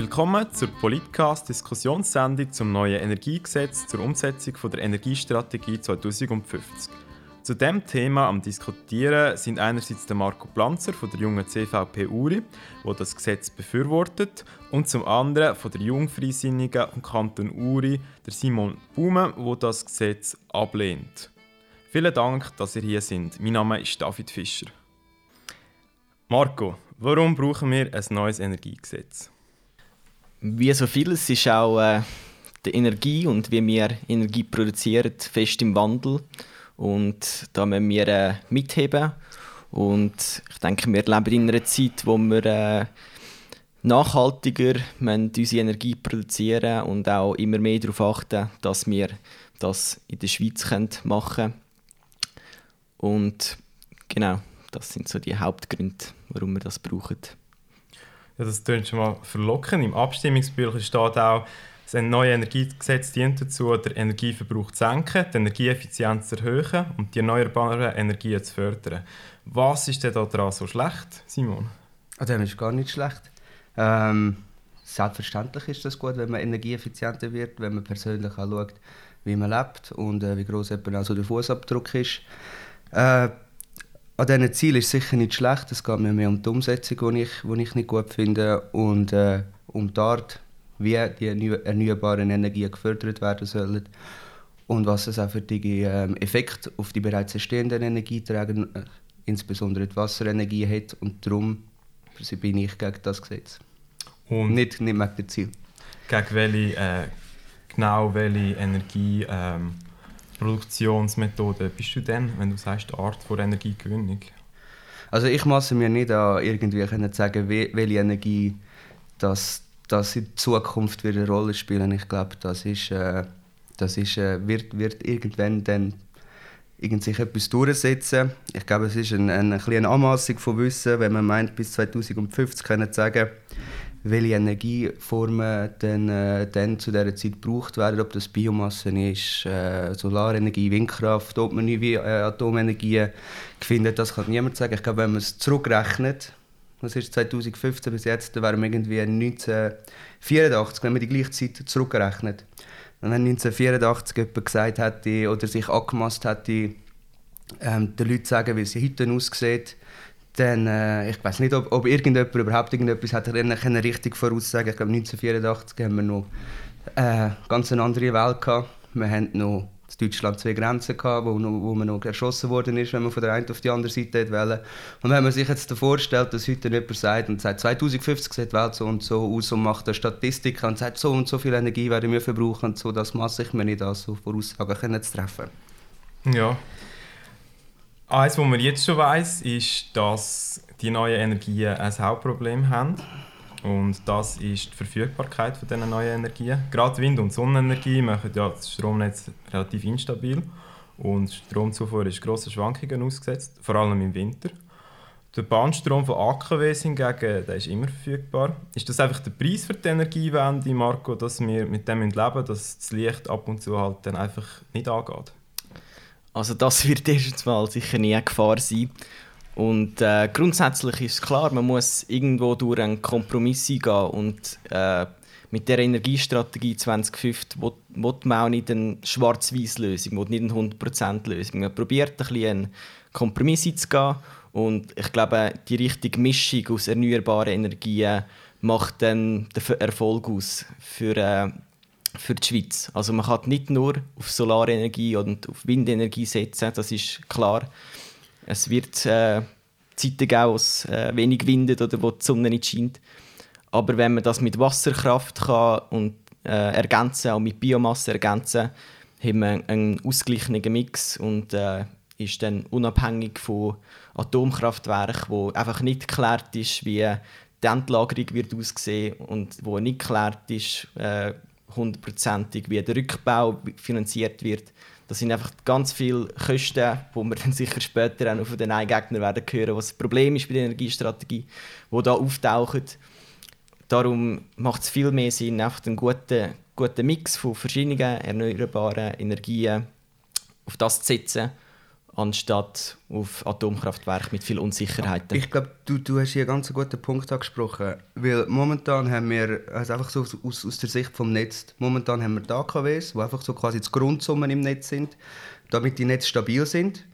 Willkommen zur Politcast-Diskussionssendung zum neuen Energiegesetz zur Umsetzung der Energiestrategie 2050. Zu dem Thema am Diskutieren sind einerseits der Marco Planzer von der jungen CVP Uri, wo das Gesetz befürwortet, und zum anderen von der Jungfreisinnigen vom Kanton Uri, der Simon Baume, wo das Gesetz ablehnt. Vielen Dank, dass ihr hier sind. Mein Name ist David Fischer. Marco, warum brauchen wir ein neues Energiegesetz? Wie so vieles ist auch äh, die Energie und wie wir Energie produzieren fest im Wandel. Und da müssen wir äh, mitheben. Und ich denke, wir leben in einer Zeit, wo wir äh, nachhaltiger unsere Energie produzieren und auch immer mehr darauf achten, dass wir das in der Schweiz machen können. Und genau, das sind so die Hauptgründe, warum wir das brauchen. Ja, das klingt schon mal verlockend. Im Abstimmungsbüchlein steht auch, das neue Energiegesetz dient dazu, den Energieverbrauch zu senken, die Energieeffizienz zu erhöhen und die erneuerbaren Energien zu fördern. Was ist denn daran so schlecht, Simon? Ah, dem ist gar nicht schlecht. Ähm, selbstverständlich ist das gut, wenn man energieeffizienter wird, wenn man persönlich auch schaut, wie man lebt und äh, wie groß also der Fußabdruck ist. Äh, an diesen Zielen ist sicher nicht schlecht. Es geht mir mehr um die Umsetzung, die ich, die ich nicht gut finde und äh, um die Art, wie die erneuerbaren Energien gefördert werden sollen und was es auch für die ähm, Effekte auf die bereits entstehenden Energieträger, äh, insbesondere die Wasserenergie, hat. Und darum bin ich gegen das Gesetz. Und nicht, nicht wegen dem Ziel. Gegen welche, äh, genau welche Energieproduktionsmethode ähm, bist du denn, wenn du sagst, Art von Energiegewinnung? Also ich maße mir nicht an, irgendwie können sagen, welche Energie das das in Zukunft wieder eine Rolle spielen. Ich glaube, das ist, äh, das ist, äh, wird, wird irgendwann dann irgend sich etwas durchsetzen. Ich glaube, es ist eine, eine kleine Anmaßung von Wissen, wenn man meint, bis 2050 können sagen, welche Energieformen dann, äh, dann zu dieser Zeit gebraucht werden, ob das Biomasse ist, äh, Solarenergie, Windkraft, ob man neue äh, Atomenergie findet, das kann niemand sagen. Ich glaube, wenn man es zurückrechnet, das ist 2015 bis jetzt, da wären wir irgendwie 1984, wenn man die gleiche Zeit zurückrechnet. Wenn 1984 jemand gesagt hätte oder sich angemaßt hätte, ähm, den Leuten sagen, wie sie heute aussieht, dann, äh, ich weiß nicht, ob, ob irgendjemand überhaupt irgendetwas hat können richtig voraussagen. Ich glaube, 1984 haben wir noch äh, ganz eine andere Welt gehabt. Wir haben noch Deutschland zwei Grenzen gehabt, wo, wo man noch erschossen worden ist, wenn man von der einen auf die andere Seite wählen Und wenn man sich jetzt vorstellt, dass heute jemand sagt und sagt, 2050 sieht die Welt so und so aus und macht eine Statistik und sagt, so und so viel Energie werden wir verbrauchen, so, das masse ich mir nicht an, so Voraussagen zu treffen. Ja. Eines, was man jetzt schon weiß, ist, dass die neuen Energien ein Hauptproblem haben. Und das ist die Verfügbarkeit von diesen neuen Energien. Gerade Wind- und Sonnenenergie machen ja das Stromnetz relativ instabil. Und Stromzufuhr ist grossen Schwankungen ausgesetzt, vor allem im Winter. Der Bahnstrom von AKW hingegen der ist immer verfügbar. Ist das einfach der Preis für die Energiewende, Marco, dass wir mit dem leben dass das Licht ab und zu halt dann einfach nicht angeht? Also das wird erstens mal sicher nie eine Gefahr sein. Und äh, grundsätzlich ist klar, man muss irgendwo durch einen Kompromiss eingehen und äh, mit der Energiestrategie 2050 will, will man auch nicht eine schwarz-weiß Lösung, will nicht eine 100% Lösung. Man probiert ein bisschen einen Kompromiss einzugehen und ich glaube, die richtige Mischung aus erneuerbaren Energien macht dann den Erfolg aus für, äh, für die Schweiz. Also man kann nicht nur auf Solarenergie und auf Windenergie setzen, das ist klar. Es wird äh, Zeiten geben, wo es äh, wenig windet oder wo die Sonne nicht scheint. Aber wenn man das mit Wasserkraft kann und äh, ergänzen, auch mit Biomasse ergänzen, haben wir einen ausgeglichenen Mix und äh, ist dann unabhängig von Atomkraftwerken, wo einfach nicht geklärt ist, wie die Endlagerung wird aussehen und wo nicht geklärt ist, äh, hundertprozentig, wie der Rückbau finanziert wird. Das sind einfach ganz viele Kosten, die wir dann sicher später auch von den Eingegnern werden hören, was das Problem ist bei der Energiestrategie, die da auftauchen. Darum macht es viel mehr Sinn, einfach einen guten, guten Mix von verschiedenen erneuerbaren Energien auf das zu setzen, anstatt auf Atomkraftwerke mit viel Unsicherheiten. Ich glaube, du, du hast hier einen ganz guten Punkt angesprochen. Weil momentan haben wir, also einfach so aus, aus der Sicht vom Netz, momentan haben wir die AKWs, die einfach so quasi die Grundsummen im Netz sind, damit die Netze stabil sind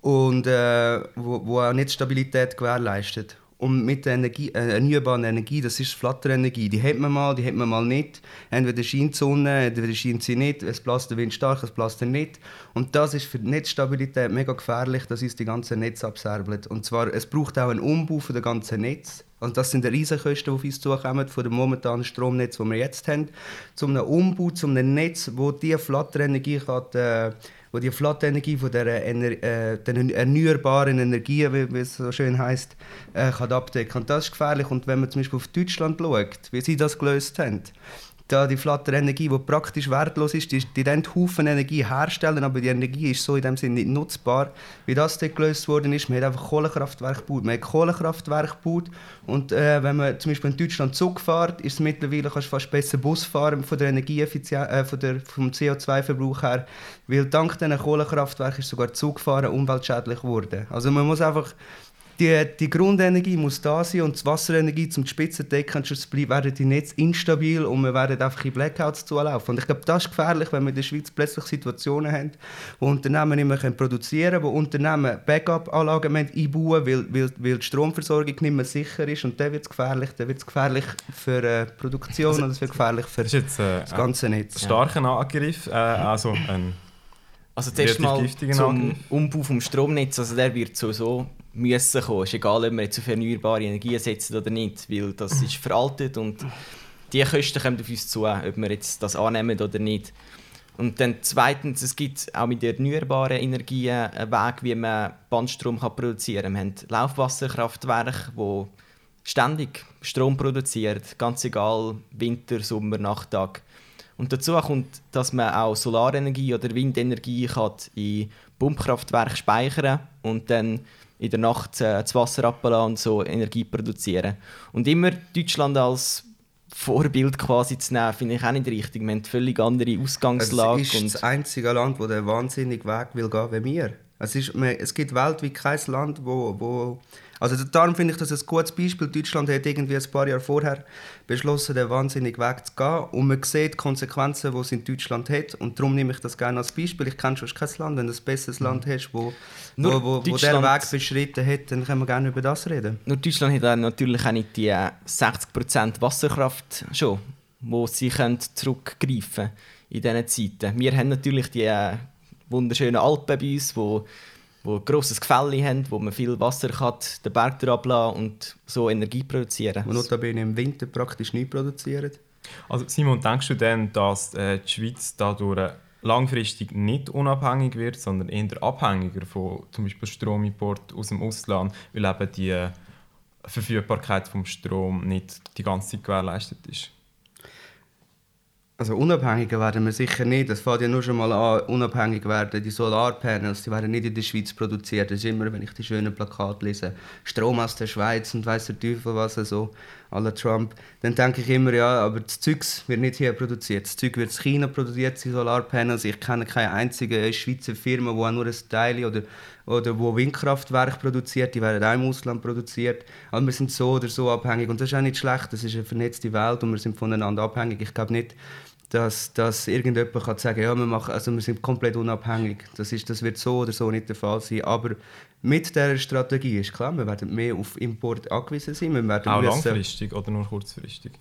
und äh, wo, wo auch Netzstabilität gewährleistet. Und mit der Energie, äh, erneuerbaren Energie, das ist Flatterenergie, die hat man mal, die hat man mal nicht. Entweder scheint die Sonne, entweder scheint sie nicht, es bläst der Wind stark, es bläst er nicht. Und das ist für die Netzstabilität mega gefährlich, dass uns die ganze Netz abserbelt. Und zwar, es braucht auch einen Umbau für das ganze Netz. Und das sind die Riesenkosten, die auf uns zukommen, von dem momentanen Stromnetz, das wir jetzt haben, zum einem Umbau, zum einem Netz, wo diese Flatterenergie kann, äh, wo die Flattenergie von der, Ener äh, den erneuerbaren Energien, wie, wie, es so schön heißt, äh, kann abdecken. Und das ist gefährlich. Und wenn man zum Beispiel auf Deutschland schaut, wie sie das gelöst haben, da die flatte Energie, die praktisch wertlos ist, die, die dann Haufen Energie herstellen, aber die Energie ist so in dem Sinne nicht nutzbar, wie das dort gelöst worden ist. Man hat einfach Kohlekraftwerke gebaut. Man hat Kohlekraftwerke gebaut und äh, wenn man zum Beispiel in Deutschland Zug fährt, ist es mittlerweile kannst fast besser Bus fahren von der Energieeffizienz, äh, von der, vom CO2-Verbrauch her, weil dank diesen Kohlekraftwerken ist sogar Zugfahren umweltschädlich geworden. Also man muss einfach die, die Grundenergie muss da sein und die Wasserenergie zum Spitzendecken werden die Netze instabil und wir werden einfach in Blackouts zulaufen. Und ich glaube, das ist gefährlich, wenn wir in der Schweiz plötzlich Situationen haben, wo Unternehmen nicht mehr produzieren können, wo Unternehmen Backup-Anlagen einbauen weil, weil, weil die Stromversorgung nicht mehr sicher ist und dann wird es gefährlich. Dann wird es gefährlich für äh, Produktion also, und es wird gefährlich für das, jetzt, äh, das ganze Netz. Starker Angriff, äh, also ein also zuerst mal zum Umbau vom Stromnetz, also der wird sowieso müssen kommen. Ist egal, ob wir jetzt auf erneuerbare Energien setzen oder nicht, weil das ist veraltet und die Kosten kommen auf uns zu, ob wir jetzt das annehmen oder nicht. Und dann zweitens, es gibt auch mit erneuerbaren Energien einen Weg, wie man Bandstrom kann produzieren kann. Wir haben Laufwasserkraftwerke, die ständig Strom produzieren, ganz egal, Winter, Sommer, Nachttag. Und dazu kommt, dass man auch Solarenergie oder Windenergie kann in Pumpkraftwerken speichern und dann in der Nacht äh, das Wasser ablassen und so Energie produzieren. Und immer Deutschland als Vorbild quasi zu nehmen, finde ich auch nicht richtig. Wir haben eine völlig andere Ausgangslage. Es ist das einzige Land, das den wahnsinnigen Weg will gehen wie wir. Es, ist, es gibt weltweit kein Land, wo, wo also darum finde ich das ein gutes Beispiel. Deutschland hat irgendwie ein paar Jahre vorher beschlossen, den wahnsinnigen Weg zu gehen. Und man sieht die Konsequenzen, die es in Deutschland hat. Und darum nehme ich das gerne als Beispiel. Ich kenne schon kein Land, wenn du ein besseres Land hast, wo, wo, wo, wo der Weg beschritten hat, dann können wir gerne über das reden. Nur Deutschland hat natürlich auch nicht die 60% Wasserkraft schon, wo sie zurückgreifen können in diesen Zeiten. Wir haben natürlich die äh, wunderschönen Alpen bei uns, wo wo ein grosses Gefälle haben, wo man viel Wasser kann, den Berg ablassen und so Energie produzieren. Und notabene im Winter praktisch nicht produzieren. Also Simon, denkst du denn, dass äh, die Schweiz dadurch langfristig nicht unabhängig wird, sondern eher abhängiger von zum Beispiel Stromimport aus dem Ausland, weil eben die Verfügbarkeit vom Strom nicht die ganze Zeit gewährleistet ist? Also unabhängiger werden wir sicher nicht. Das fängt ja nur schon mal an, unabhängig werden. Die Solarpanels, die werden nicht in der Schweiz produziert. Das ist immer, wenn ich die schönen Plakate lese, Strom aus der Schweiz und weiss der Teufel was, so, aller Trump. Dann denke ich immer, ja, aber das Zeug wird nicht hier produziert. Das Zeug wird in China produziert, die Solarpanels. Ich kenne keine einzige Schweizer Firma, die nur ein Teil oder, oder wo Windkraftwerke produziert, die werden auch im Ausland produziert. Aber wir sind so oder so abhängig und das ist auch nicht schlecht. Das ist eine vernetzte Welt und wir sind voneinander abhängig. Ich glaube nicht, dass, dass irgendjemand kann sagen ja, wir, machen, also wir sind komplett unabhängig. Das, ist, das wird so oder so nicht der Fall sein. Aber mit dieser Strategie ist klar, wir werden mehr auf Import angewiesen sein. Wir werden Auch langfristig oder nur kurzfristig?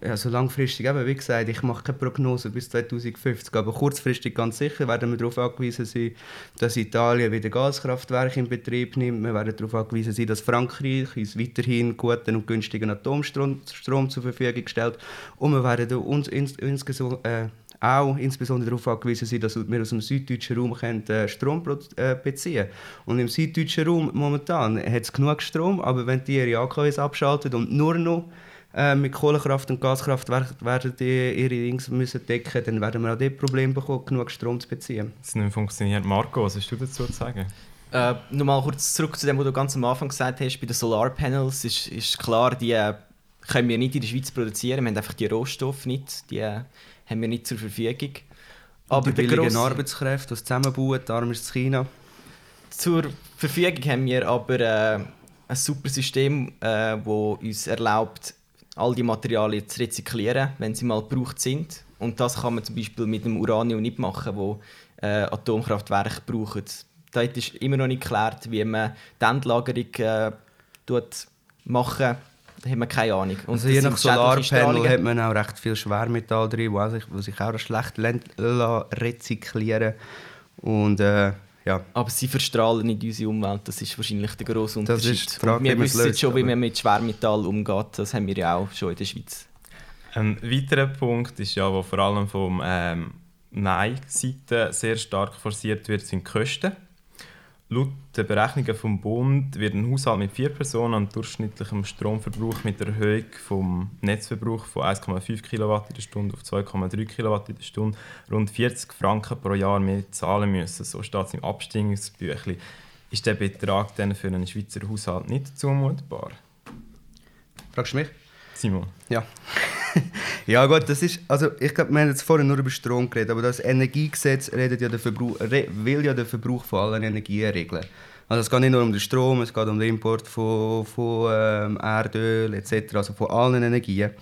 Ja, so langfristig, eben, wie gesagt, ich mache keine Prognose bis 2050, aber kurzfristig ganz sicher werden wir darauf angewiesen sein, dass Italien wieder Gaskraftwerke in Betrieb nimmt. Wir werden darauf angewiesen sein, dass Frankreich uns weiterhin guten und günstigen Atomstrom Strom zur Verfügung stellt. Und wir werden uns ins, insgesamt, äh, auch insbesondere darauf angewiesen sein, dass wir aus dem süddeutschen Raum können, äh, Strom äh, beziehen. Und im süddeutschen Raum momentan hat es genug Strom, aber wenn die ihre AKWs abschalten und nur noch äh, mit Kohlekraft und Gaskraft werden die ihre Dings müssen decken, dann werden wir auch das Problem bekommen, genug Strom zu beziehen. Das nicht funktioniert. Marco, was hast du dazu zu sagen? Äh, Nochmal kurz zurück zu dem, was du ganz am Anfang gesagt hast, bei den Solarpanels ist, ist klar, die äh, können wir nicht in der Schweiz produzieren, wir haben einfach die Rohstoffe nicht, die äh, haben wir nicht zur Verfügung. Aber die billigen grosse... Arbeitskräfte, die zusammenbauen, darum ist es China. zur Verfügung haben wir aber äh, ein super System, das äh, uns erlaubt, all die Materialien zu rezyklieren, wenn sie mal gebraucht sind. Und das kann man zum Beispiel mit dem Uranium nicht machen, wo äh, Atomkraftwerke brauchen. Dort ist immer noch nicht geklärt, wie man die Endlagerung äh, machen da haben wir keine Ahnung. Und also je nach Solarpanel hat man auch recht viel Schwermetall drin, was sich, sich auch schlecht rezyklieren und äh, ja. Aber sie verstrahlen nicht unsere Umwelt, das ist wahrscheinlich der grosse Unterschied. Das ist Frage, wir wissen löst, schon, wie man mit Schwermetall umgeht, das haben wir ja auch schon in der Schweiz. Ein weiterer Punkt ist ja, wo vor allem vom ähm, Nein-Seite sehr stark forciert wird, sind die Kosten. Laut den Berechnungen vom Bund wird ein Haushalt mit vier Personen an durchschnittlichem Stromverbrauch mit der Erhöhung vom Netzverbrauch von 1,5 kWh auf 2,3 kWh rund 40 Franken pro Jahr mehr zahlen müssen. So steht es im Abstimmungsbüchlein. Ist der Betrag dann für einen Schweizer Haushalt nicht zumutbar? Fragst du mich? Simon. Ja. ja gut, das ist, also ich glaube, wir haben jetzt vorhin nur über Strom geredet, aber das Energiegesetz redet ja den will ja den Verbrauch von allen Energien regeln. Also es geht nicht nur um den Strom, es geht um den Import von, von ähm, Erdöl etc., also von allen Energien.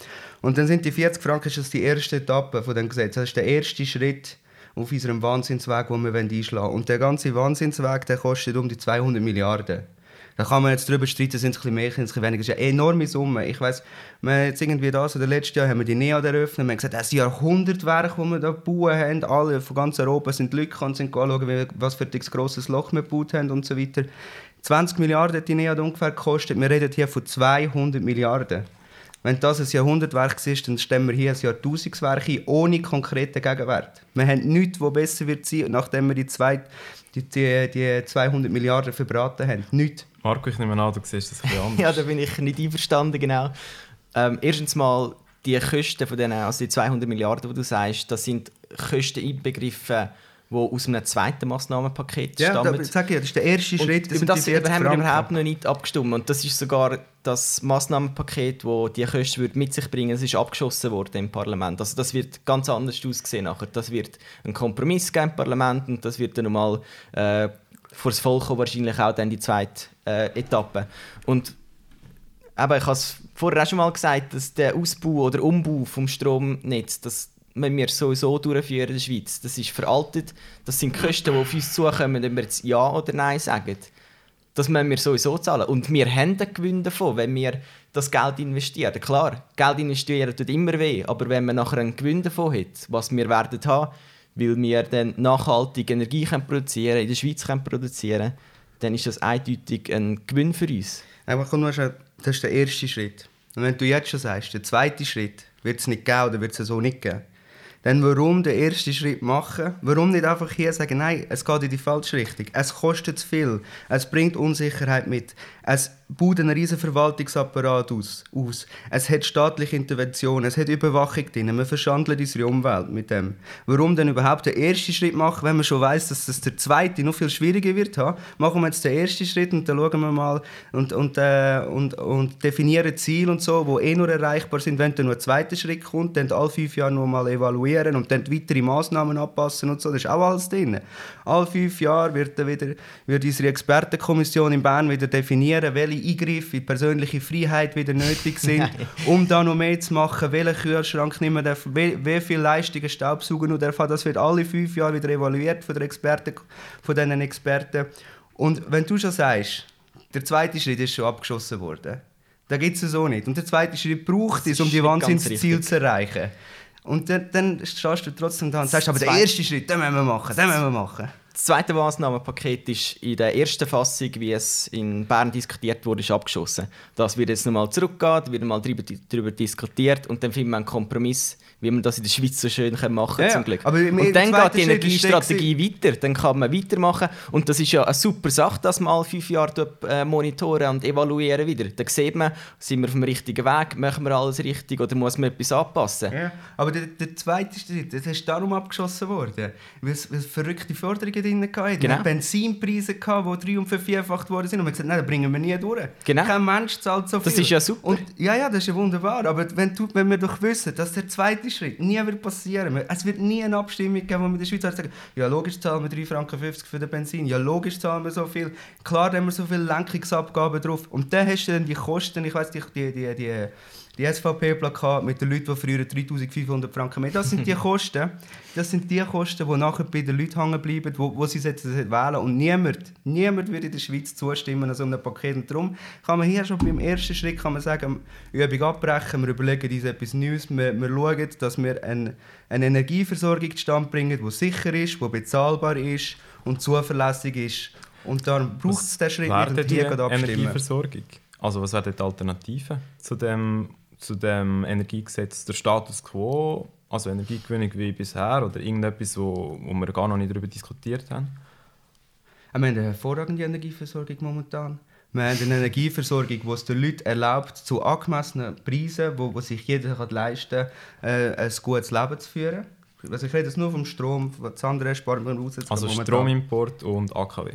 Und dann sind die 40 Franken ist die erste Etappe von dem Gesetz. Das ist der erste Schritt auf unserem Wahnsinnsweg, den wir einschlagen wollen. Und der ganze Wahnsinnsweg der kostet um die 200 Milliarden. Da kann man jetzt darüber streiten, sind es ein bisschen mehr, ein bisschen weniger. Das ist eine enorme Summe. Ich weiss, wir jetzt irgendwie das oder letztes Jahr haben wir die NEAD eröffnet. Wir haben gesagt, das ist Jahrhundertwerk, das wir da gebaut haben. Alle von ganz Europa sind Leute und sind anschauen, was für ein grosses Loch wir gebaut haben und so weiter. 20 Milliarden hat die NEAD ungefähr gekostet. Wir reden hier von 200 Milliarden. Wenn das ein Jahrhundertwerk ist, dann stemmen wir hier ein Jahrtausendswerk ein, ohne konkreten Gegenwert. Wir haben nichts, das besser wird sein, nachdem wir die, zwei, die, die, die 200 Milliarden verbraten haben. Nichts. Marco, ich nehme an, du siehst das ein bisschen anders. ja, da bin ich nicht einverstanden, genau. Ähm, erstens mal, die Kosten von denen, also die 200 Milliarden, die du sagst, das sind Kosten inbegriffen, die aus einem zweiten Massnahmenpaket ja, stammen. Ja, sag ich, das ist der erste Schritt. Das über das haben wir überhaupt noch nicht abgestimmt. Und das ist sogar das Massnahmenpaket, das die Kosten mit sich bringen würde, ist abgeschossen worden im Parlament. Also das wird ganz anders aussehen nachher. Das wird ein Kompromiss geben im Parlament und das wird dann nochmal äh, vor das Volk wahrscheinlich auch dann die zweite äh, Etappe. Und aber ich habe es vorher auch schon mal gesagt, dass der Ausbau oder Umbau vom Stromnetz, das wenn wir sowieso durchführen in der Schweiz, das ist veraltet. Das sind Kosten, die auf uns zukommen, wenn wir jetzt Ja oder Nein sagen. Das müssen wir sowieso zahlen. Und wir haben einen Gewinn davon, wenn wir das Geld investieren. Klar, Geld investieren tut immer weh, aber wenn man nachher einen Gewinn davon hat, was wir werden haben, weil wir dann nachhaltig Energie können produzieren in der Schweiz können produzieren dann ist das eindeutig ein Gewinn für uns. Aber komm, das ist der erste Schritt. Und wenn du jetzt schon sagst, der zweite Schritt wird es nicht geben oder wird es so nicht geben, dann warum den ersten Schritt machen? Warum nicht einfach hier sagen, nein, es geht in die falsche Richtung. Es kostet zu viel. Es bringt Unsicherheit mit. Es baut einen riesen Verwaltungsapparat aus, aus. Es hat staatliche Intervention, es hat Überwachung drin. Man verschandelt unsere Umwelt mit dem. Warum denn überhaupt den ersten Schritt machen, wenn man schon weiß, dass das der zweite noch viel schwieriger wird haben? Machen wir jetzt den ersten Schritt und dann schauen wir mal und, und, äh, und, und definieren Ziele und so, die eh nur erreichbar sind. Wenn dann noch ein zweiter Schritt kommt, dann alle fünf Jahre noch mal evaluieren und dann weitere Maßnahmen anpassen und so. Das ist auch alles drin. Alle fünf Jahre wird, dann wieder, wird unsere Expertenkommission in Bern wieder definieren, welche Eingriffe in persönliche Freiheit wieder nötig sind, um da noch mehr zu machen, welchen Kühlschrank mehr darf, wie, wie viel Leistungen Staubsaugen darf. Das wird alle fünf Jahre wieder evaluiert von, der Experten, von diesen Experten. Und wenn du schon sagst, der zweite Schritt ist schon abgeschossen worden, da gibt es so nicht. Und der zweite Schritt braucht es, um die Wahnsinnsziele zu erreichen. Und dann, dann stehst du trotzdem da und sagst, aber der erste Schritt, den müssen wir machen, den müssen wir machen. Das zweite Maßnahmenpaket ist in der ersten Fassung, wie es in Bern diskutiert wurde, ist abgeschossen. Das wird jetzt nochmal zurückgehen, wird mal darüber, darüber diskutiert und dann finden wir einen Kompromiss, wie man das in der Schweiz so schön machen kann, ja, zum Glück. Aber und dann geht die Energiestrategie weiter, dann kann man weitermachen und das ist ja eine super Sache, dass man alle fünf Jahre äh, monitoren und evaluieren wieder. Dann sieht man, sind wir auf dem richtigen Weg, machen wir alles richtig oder muss man etwas anpassen. Ja, aber der, der zweite Schritt, das ist darum abgeschossen worden, weil es, weil es verrückte Forderungen drin. Genau. Genau. Benzinpreise, gehabt, die drei- und vervierfacht worden sind. Und wir haben gesagt, nein, das bringen wir nie durch. Genau. Kein Mensch zahlt so viel. Das ist ja super. Und, ja, ja, das ist ja wunderbar. Aber wenn, du, wenn wir doch wissen, dass der zweite Schritt nie wird passieren es wird nie eine Abstimmung geben, wo wir in der Schweiz sagen, ja, logisch zahlen wir 3,50 Franken für den Benzin, ja, logisch zahlen wir so viel. Klar, haben wir so viele Lenkungsabgaben drauf. Und dann hast du dann die Kosten, ich weiss, die, die, die, die, die SVP-Plakate mit den Leuten, die früher 3500 Franken mehr. Das sind die Kosten, das sind die Kosten, die nachher bei den Leuten hängen bleiben, wo, wo sie sollten wählen Und niemand, niemand würde in der Schweiz zustimmen an so einem Paket. Und darum kann man hier schon beim ersten Schritt kann man sagen, Übung abbrechen, wir überlegen uns etwas Neues, wir, wir schauen, dass wir eine, eine Energieversorgung zustande bringen, die sicher ist, die bezahlbar ist und zuverlässig ist. Und darum braucht es diesen Schritt Wäre nicht und die hier gerade abstimmen. Energieversorgung? Also was wären die Alternativen zu dem, zu dem Energiegesetz? Der Status quo, also Energiegewinnung wie bisher oder irgendetwas, wo, wo wir gar noch nicht darüber diskutiert haben? Wir haben eine hervorragende Energieversorgung momentan. Wir haben eine Energieversorgung, die es den Leuten erlaubt, zu angemessenen Preisen, wo, wo sich jeder kann leisten kann, äh, ein gutes Leben zu führen. Also ich rede jetzt nur vom Strom, das andere sparen wir aus. jetzt Also momentan. Stromimport und AKW.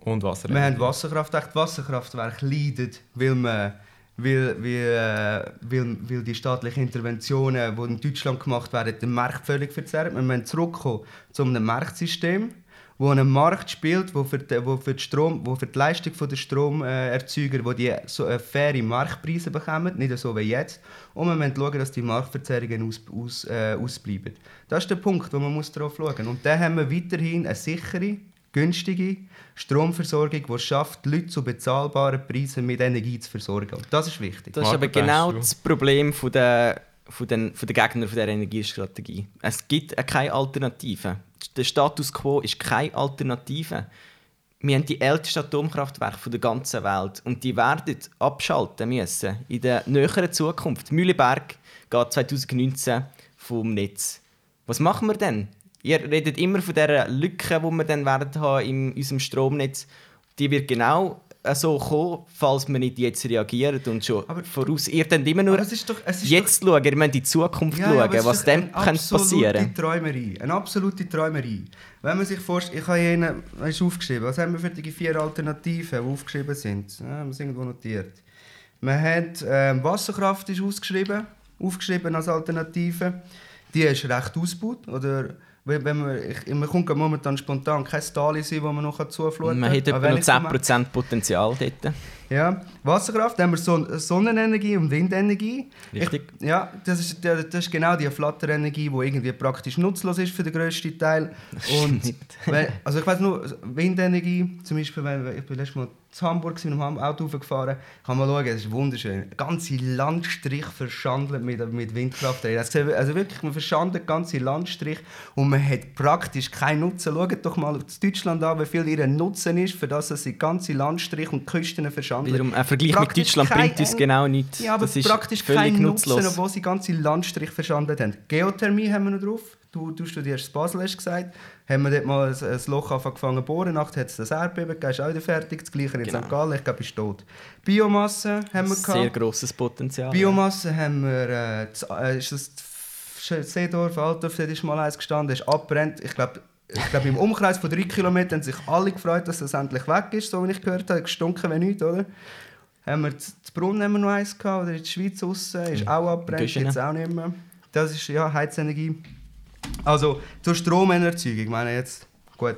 Und Wasser. Wir haben Wasserkraftwerke. Die Wasserkraftwerke leiden, weil, man, weil, weil, äh, weil, weil die staatlichen Interventionen, die in Deutschland gemacht werden, den Markt völlig verzerren. Wir müssen zurückkommen zu einem Marktsystem, wo ein Markt spielt, wo für die, wo für die, Strom, wo für die Leistung der Stromerzeuger wo die so äh, faire Marktpreise bekommen, nicht so wie jetzt. Und wir müssen schauen, dass die Marktverzerrungen aus, aus, äh, ausbleiben. Das ist der Punkt, wo man muss darauf schauen muss. Und dann haben wir weiterhin eine sichere, günstige Stromversorgung, die es schafft, Leute zu bezahlbaren Preisen mit Energie zu versorgen. Und das ist wichtig. Das ist aber genau das Problem von der, von den, von den Gegnern von der Energiestrategie. Es gibt äh, keine Alternative. Der Status quo ist keine Alternative. Wir haben die ältesten Atomkraftwerke von der ganzen Welt und die werden abschalten müssen in der näheren Zukunft. Mühleberg geht 2019 vom Netz. Was machen wir denn? Ihr redet immer von dieser Lücke, die wir dann werden haben in unserem Stromnetz. Die wird genau äh, so kommen, falls wir nicht jetzt reagieren und schon Aber- voraus. Ihr könnt immer nur es doch, es jetzt schauen, ihr müsst in die Zukunft Ja, ja, schauen, es was ist dann eine könnte passieren absolute Träumerei. Eine absolute Träumerei. Wenn man sich vorstellt, ich habe du aufgeschrieben, was haben wir für die vier Alternativen, die aufgeschrieben sind? Ja, wir sind irgendwo notiert. Man hat, ähm, Wasserkraft ist ausgeschrieben, aufgeschrieben als Alternative. Die ist recht ausgebaut. Oder wenn wenn man, ich, man kommt gerade momentan spontan kein Stali sein, wo man noch zufluten kann. Man hat etwa noch so 10% Potenzial dort. Ja, Wasserkraft, dann haben wir Son Sonnenenergie und Windenergie. Richtig. Ich, ja, das ist, das ist genau die Flatterenergie, die irgendwie praktisch nutzlos ist für den grössten Teil. Und wenn, also ich weiß nur, Windenergie, zum Beispiel, wenn, ich bin letztes Mal in Hamburg mit dem Auto gefahren, kann man schauen, es ist wunderschön. Ein ganzer Landstrich verschandelt mit, mit Windkraft. Also wirklich, man verschandelt den ganzen Landstrich und man hat praktisch keinen Nutzen. Schaut doch mal Deutschland an, wie viel ihr Nutzen ist, für das sie den ganzen Landstrich und Küsten Wiederum, ein Vergleich mit Praktisch Deutschland kein bringt uns genau nichts. ja, aber das ist praktisch völlig kein nutzlos. Nutzen, obwohl sie ganze Landstrich verschandelt haben. Geothermie haben wir noch drauf. Du, du studierst in Basel, hast gesagt. Haben wir dort mal ein, ein Loch angefangen zu bohren. Nachher hat es das Erdbeben gegeben, ist auch wieder fertig. Das gleiche in Genau. St. Gallen, ich glaube, ist tot. Biomasse haben wir Sehr gehabt. grosses Potenzial. Biomasse haben wir... Äh, z- äh, ist das Seedorf, Altdorf, dort ist mal eins gestanden, ist abbrennt. Ich glaube, ich glaube, im Umkreis von drei Kilometern haben sich alle gefreut, dass das endlich weg ist, so wie ich gehört habe. Gestunken wie nichts, oder? Haben wir zu Brunnen haben wir noch eins gehabt, oder in der Schweiz aussen, ist auch abbrennt, Göschenen. jetzt auch nicht mehr. Das ist ja Heizenergie. Also zur Stromenerzeugung, ich meine jetzt, gut.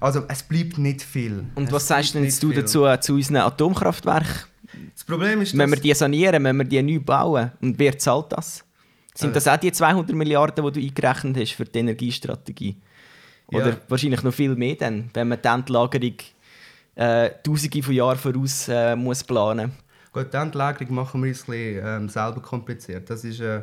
Also es bleibt nicht viel. Und es was sagst denn du viel. dazu äh, zu unseren Atomkraftwerken? Das Problem ist, Wenn wir die sanieren, wenn wir die neu bauen, und wer zahlt das? Sind Äh. das auch die 200 Milliarden, die du eingerechnet hast für die Energiestrategie? Oder Ja. wahrscheinlich noch viel mehr dann, wenn man die Endlagerung äh, tausende von Jahren voraus äh, muss planen Gut, die Endlagerung machen wir uns ein bisschen, ähm, selber kompliziert. Das ist, äh,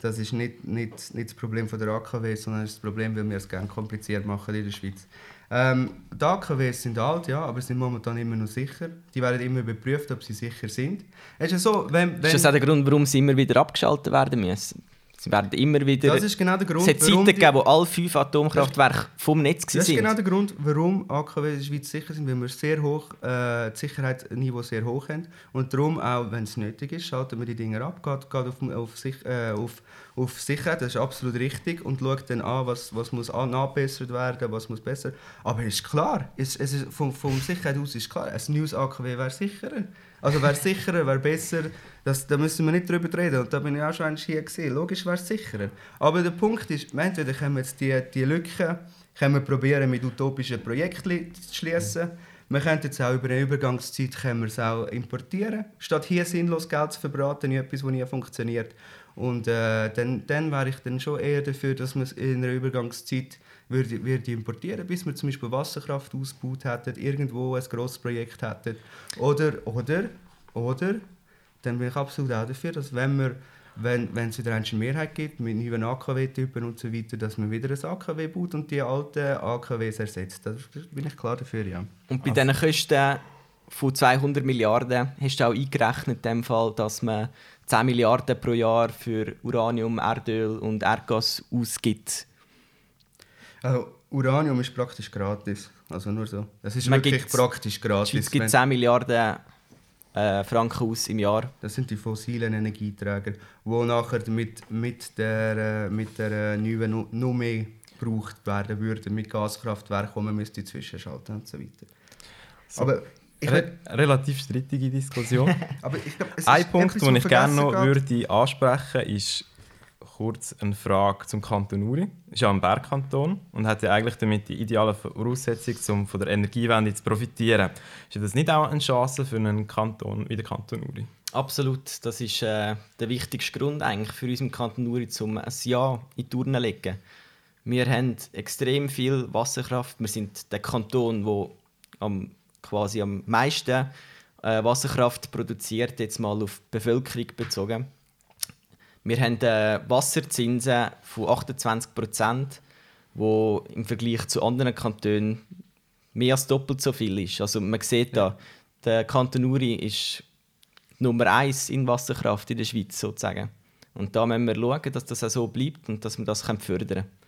das ist nicht, nicht, nicht das Problem von der AKW, sondern das Problem, weil wir es gerne kompliziert machen in der Schweiz. Ähm, die AKWs sind alt, ja, aber sind momentan immer noch sicher. Die werden immer überprüft, ob sie sicher sind. Es ist ja so, wenn, wenn, Ist das auch der Grund, warum sie immer wieder abgeschaltet werden müssen? Sie werden immer wieder... das ist genau der Grund, es hat Zeiten gegeben, wo alle fünf Atomkraftwerke vom Netz Das ist waren. genau der Grund, warum AKW in der Schweiz sicher sind, weil wir sehr hoch, äh, das Sicherheitsniveau sehr hoch haben. Und darum, auch wenn es nötig ist, schalten wir die Dinge ab, geht, geht auf, auf, sich, äh, auf, auf Sicherheit, das ist absolut richtig, und schaut dann an, was, was muss nachbessert werden, was muss besser. Aber es ist klar, es, es ist, vom, vom Sicherheit aus ist klar, ein News AKW wäre sicherer. Also wäre sicherer, wäre besser, das, da müssen wir nicht drüber reden. Und da bin ich auch schon hier gesehen. Logisch wäre es sicherer. Aber der Punkt ist, entweder können wir jetzt die, die Lücken können wir probieren, mit utopischen Projekten zu schließen. Wir können jetzt auch über eine Übergangszeit können wir es auch importieren, statt hier sinnlos Geld zu verbraten in etwas, das nicht funktioniert. Und äh, dann, dann wäre ich dann schon eher dafür, dass man es in einer Übergangszeit würde, würde importieren, bis wir zum Beispiel Wasserkraft ausgebaut hätten, irgendwo ein grosses Projekt hätten. Oder, oder, oder, dann bin ich absolut auch dafür, dass wenn wir wenn, es wieder eine Mehrheit gibt mit neuen AKW-Typen und so weiter, dass man wieder ein AKW baut und die alten AKWs ersetzt. Da bin ich klar dafür, ja. Und bei diesen Kosten von 200 Milliarden hast du auch eingerechnet, in dem Fall, dass man 10 Milliarden pro Jahr für Uranium, Erdöl und Erdgas ausgibt. Also, Uranium ist praktisch gratis. Also nur so. Es ist man wirklich praktisch gratis. Es gibt 10 Milliarden äh, Franken aus im Jahr. Das sind die fossilen Energieträger, die nachher mit, mit der, äh, mit der äh, neuen noch mehr gebraucht werden würden, mit Gaskraftwerken, wo man müsste zwischenschalten und so weiter. So. Aber Re relativ strittige Diskussion. Aber ich glaub, Ein Punkt, den ich gerne noch würde ansprechen ist kurz eine Frage zum Kanton Uri. ist ja ein Bergkanton und hat ja eigentlich damit die ideale Voraussetzung, um von der Energiewende zu profitieren. Ist das nicht auch eine Chance für einen Kanton wie der Kanton Uri? Absolut. Das ist äh, der wichtigste Grund eigentlich für unseren Kanton Uri, um ein Ja in die Turnen zu legen. Wir haben extrem viel Wasserkraft. Wir sind der Kanton, der am, quasi am meisten äh, Wasserkraft produziert, jetzt mal auf die Bevölkerung bezogen. Wir haben äh, Wasserzinsen von 28 Prozent, wo im Vergleich zu anderen Kantonen mehr als doppelt so viel ist. Also man sieht da, der Kanton Uri ist Nummer eins in Wasserkraft in der Schweiz sozusagen. Und da müssen wir schauen, dass das auch so bleibt und dass wir das fördern können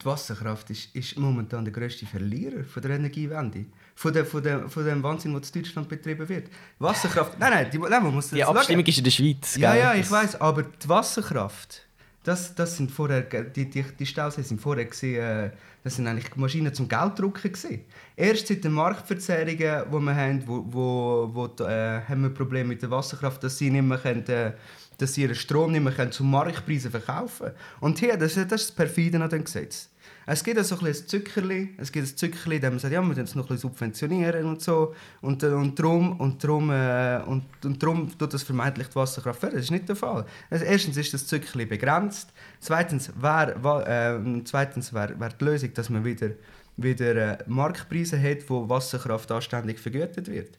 die Wasserkraft ist, ist momentan der grösste Verlierer von der Energiewende. Von, der, von, der, von dem Wahnsinn, der in Deutschland betrieben wird. Wasserkraft. Nein, nein, die, nein man muss Die Abstimmung schauen. ist in der Schweiz. Ja, ja, ich weiß, aber die Wasserkraft, das, das sind vorher, die, die, die Stauseen sind vorher gesehen, äh, das sind eigentlich Maschinen zum Gelddrucken gesehen. Erst seit den Marktverzerrungen, die wir haben, wo, wo, wo äh, haben wir Probleme mit der Wasserkraft, dass sie nicht mehr können, äh, dass sie ihren Strom nicht mehr zu Marktpreisen verkaufen können. Und hier, das, das ist das perfide an dem Gesetz. Es gibt also ein Zückerli, es gibt ein Zückerli, dem man sagt, ja, wir müssen es noch ein subventionieren und so. Und, äh, und darum, und darum, äh, und, und darum tut das vermeintlich die Wasserkraft fördern. Das ist nicht der Fall. Also erstens ist das Zückerli begrenzt. Zweitens wäre äh, wär, wär die Lösung, dass man wieder, wieder äh, Marktpreise hat, wo Wasserkraft anständig vergütet wird.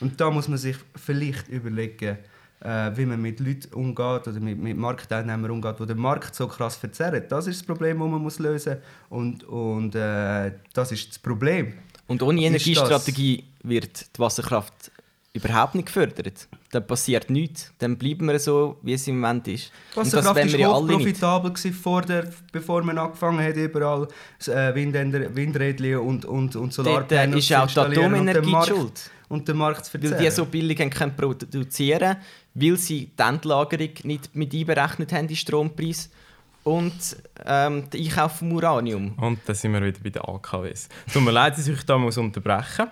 Und da muss man sich vielleicht überlegen, äh, wie man mit Leuten umgeht oder mit, mit Marktteilnehmern umgeht, die den Markt so krass verzerren. Das ist das Problem, das man muss lösen muss. Und, und äh, das ist das Problem. Und ohne Energiestrategie wird die Wasserkraft überhaupt nicht gefördert. Dann passiert nichts. Dann bleiben wir so, wie es im Moment ist. Wasserkraft war ja profitabel vor der, bevor man angefangen hat, überall äh, Windräder und, und, und Solarpanels zu installieren. ist auch die Atomenergie schuld und den Markt zu verzerren. Weil die so billig können produzieren weil sie die Endlagerung nicht mit einberechnet haben, den Strompreis und ähm, den Einkauf von Uranium. Und dann sind wir wieder bei den AKWs. Tut mir leid, dass ich euch da muss unterbrechen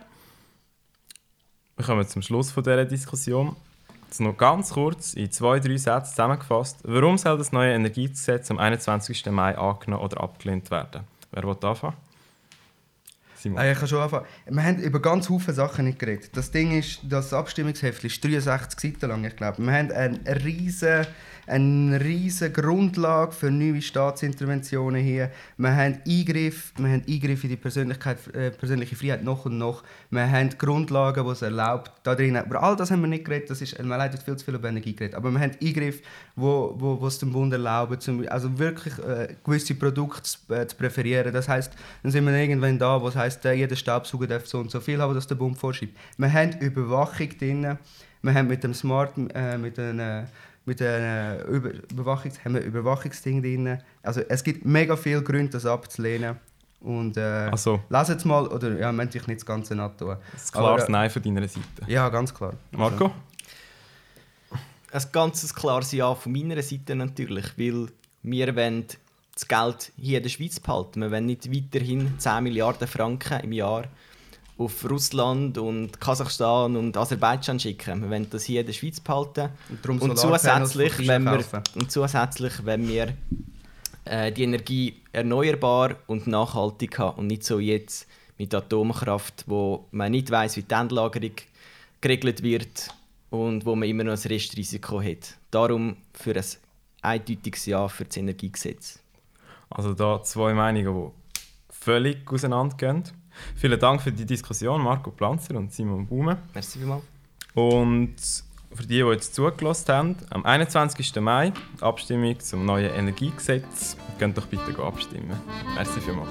Wir kommen zum Schluss von dieser Diskussion. Jetzt noch ganz kurz, in zwei, drei Sätzen zusammengefasst. Warum soll das neue Energiegesetz am 21. Mai angenommen oder abgelehnt werden? Wer will anfangen? Simon. Ah, ich kann schon anfangen. Wir haben über ganz viele Sachen nicht geredet. Das Ding ist, das Abstimmungsheft ist 63 Seiten lang, ich glaube. Wir haben eine riesige eine riesige Grundlage für neue Staatsinterventionen hier. Wir haben Eingriff, wir haben Eingriff in die Persönlichkeit, äh, persönliche Freiheit noch und noch. Wir haben Grundlagen, die es erlaubt. Da drin, über all das haben wir nicht geredet, das ist, man leidet viel zu viel über Energie geredet. Aber wir haben Eingriff, wo, wo, wo es dem Bund erlauben, zum, also wirklich äh, gewisse Produkte zu, äh, zu, präferieren. Das heißt, dann sind wir irgendwann da, wo es äh, jeder Staubsauger darf so und so viel haben, dass der Bund vorschreibt. Wir haben Überwachung drin. Wir haben mit dem Smart, äh, mit den äh, mit den Über Überwachungs haben wir Überwachungsding drin. Also es gibt mega viele Gründe, das abzulehnen. Und äh, so. lass jetzt mal, oder ja, möchte ich nicht das Ganze antun. Das ist klares Aber, Nein von deiner Seite. Ja, ganz klar. Marco? ein ganz klares Ja von meiner Seite natürlich, weil wir wollen das Geld hier in der Schweiz behalten. Wir wollen nicht weiterhin 10 Milliarden Franken im Jahr auf Russland und Kasachstan und Aserbaidschan schicken. Wir wollen das hier in der Schweiz behalten. Und, und zusätzlich, wenn wir, und zusätzlich, wenn wir äh, die Energie erneuerbar und nachhaltig haben und nicht so jetzt mit Atomkraft, wo man nicht weiß, wie die Endlagerung geregelt wird und wo man immer noch ein Restrisiko hat. Darum für ein eindeutiges Ja für das Energiegesetz. Also da zwei Meinungen, die völlig auseinandergehen. Vielen Dank für die Diskussion, Marco Planzer und Simon Baume. Merci vielmals. Und für die, die jetzt zugelassen haben, am 21. Mai Abstimmung zum neuen Energiegesetz. Könnt doch bitte abstimmen. Merci vielmals.